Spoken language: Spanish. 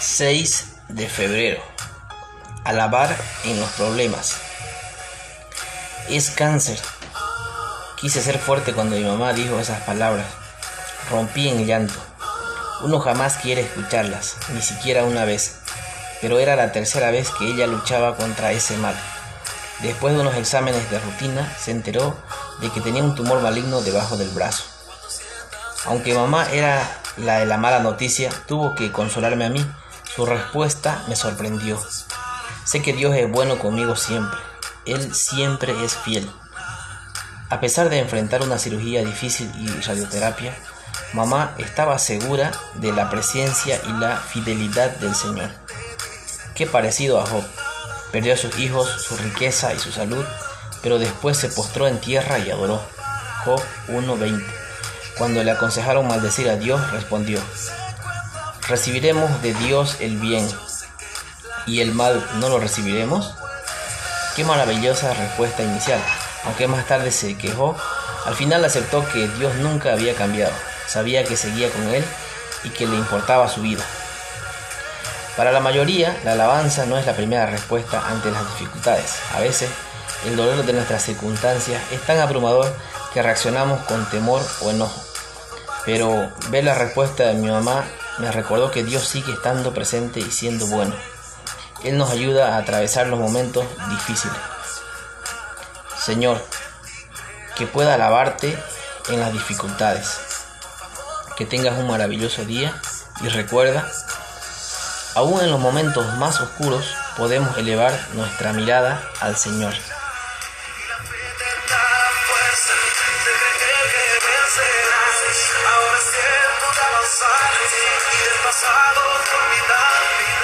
6 de febrero. Alabar en los problemas. Es cáncer. Quise ser fuerte cuando mi mamá dijo esas palabras. Rompí en llanto. Uno jamás quiere escucharlas, ni siquiera una vez, pero era la tercera vez que ella luchaba contra ese mal. Después de unos exámenes de rutina, se enteró de que tenía un tumor maligno debajo del brazo. Aunque mamá era la de la mala noticia, tuvo que consolarme a mí. Su respuesta me sorprendió. Sé que Dios es bueno conmigo siempre. Él siempre es fiel. A pesar de enfrentar una cirugía difícil y radioterapia, mamá estaba segura de la presencia y la fidelidad del Señor. Qué parecido a Job. Perdió a sus hijos, su riqueza y su salud, pero después se postró en tierra y adoró. Job 1.20. Cuando le aconsejaron maldecir a Dios, respondió, ¿recibiremos de Dios el bien y el mal no lo recibiremos? Qué maravillosa respuesta inicial. Aunque más tarde se quejó, al final aceptó que Dios nunca había cambiado. Sabía que seguía con él y que le importaba su vida. Para la mayoría, la alabanza no es la primera respuesta ante las dificultades. A veces, el dolor de nuestras circunstancias es tan abrumador que reaccionamos con temor o enojo. Pero ver la respuesta de mi mamá me recordó que Dios sigue estando presente y siendo bueno. Él nos ayuda a atravesar los momentos difíciles. Señor, que pueda alabarte en las dificultades. Que tengas un maravilloso día y recuerda, aún en los momentos más oscuros podemos elevar nuestra mirada al Señor. Ahora y del pasado olvidar.